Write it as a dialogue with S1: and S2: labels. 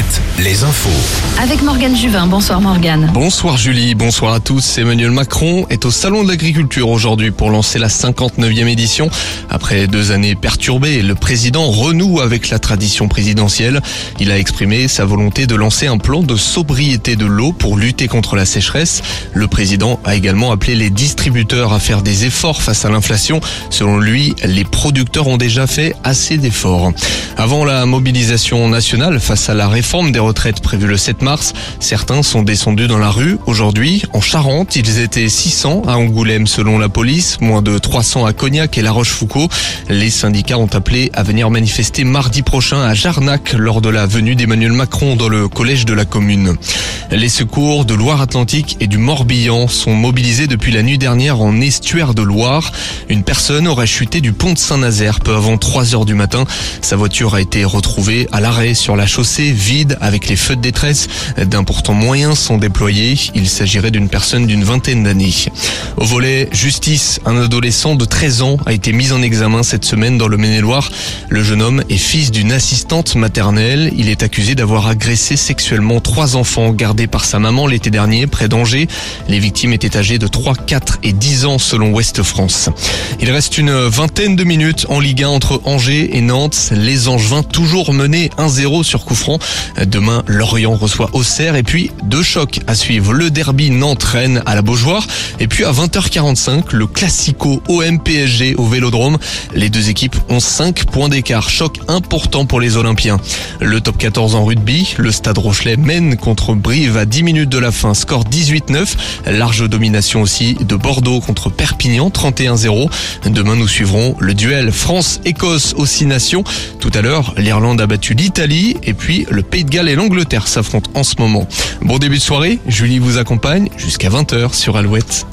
S1: Alouette, les infos.
S2: Avec Morgane Juvin. Bonsoir Morgane.
S3: Bonsoir Julie, bonsoir à tous. Emmanuel Macron est au Salon de l'Agriculture aujourd'hui pour lancer la 59e édition. Après deux années perturbées, le président renoue avec la tradition présidentielle. Il a exprimé sa volonté de lancer un plan de sobriété de l'eau pour lutter contre la sécheresse. Le président a également appelé les distributeurs à faire des efforts face à l'inflation. Selon lui, les producteurs ont déjà fait assez d'efforts. Avant la mobilisation nationale face à la réforme des retraites prévue le 7 mars, certains sont descendus dans la rue. Aujourd'hui, en Charente, ils étaient 600 à Angoulême selon la police, moins de 300 à Cognac et La Rochefoucauld. Les syndicats ont appelé à venir manifester mardi prochain à Jarnac lors de la venue d'Emmanuel Macron dans le collège de la commune. Les secours de Loire-Atlantique et du Morbihan sont mobilisés depuis la nuit dernière en estuaire de Loire. Une personne aurait chuté du pont de Saint-Nazaire peu avant 3 heures du matin. Sa voiture a été retrouvée à l'arrêt sur la chaussée, vide, avec les feux de détresse. D'importants moyens sont déployés. Il s'agirait d'une personne d'une vingtaine d'années. Au volet justice, un adolescent de 13 ans a été mis en examen cette semaine dans le Maine-et-Loire. Le jeune homme est fils d'une assistante maternelle. Il est accusé d'avoir agressé sexuellement trois enfants gardés par sa maman l'été dernier près d'Angers. Les victimes étaient âgées de 3, 4 et 10 ans selon Ouest France. Il reste une vingtaine de minutes en Ligue 1 entre Angers et Nantes. Les Angevins toujours menés 1-0 sur coup. Demain, Lorient reçoit Auxerre et puis deux chocs à suivre. Le derby Nantes-Rennes à la Beaujoire et puis à 20h45, le classico OM-PSG au Vélodrome. Les deux équipes ont 5 points d'écart. Choc important pour les Olympiens. Le top 14 en rugby, le Stade Rochelet mène contre Brive à 10 minutes de la fin. Score 18-9. Large domination aussi de Bordeaux contre Perpignan 31-0. Demain, nous suivrons le duel France-Écosse aux 6 nations. Tout à l'heure, l'Irlande a battu l'Italie et puis le Pays de Galles et l'Angleterre s'affrontent en ce moment. Bon début de soirée, Julie vous accompagne jusqu'à 20h sur Alouette.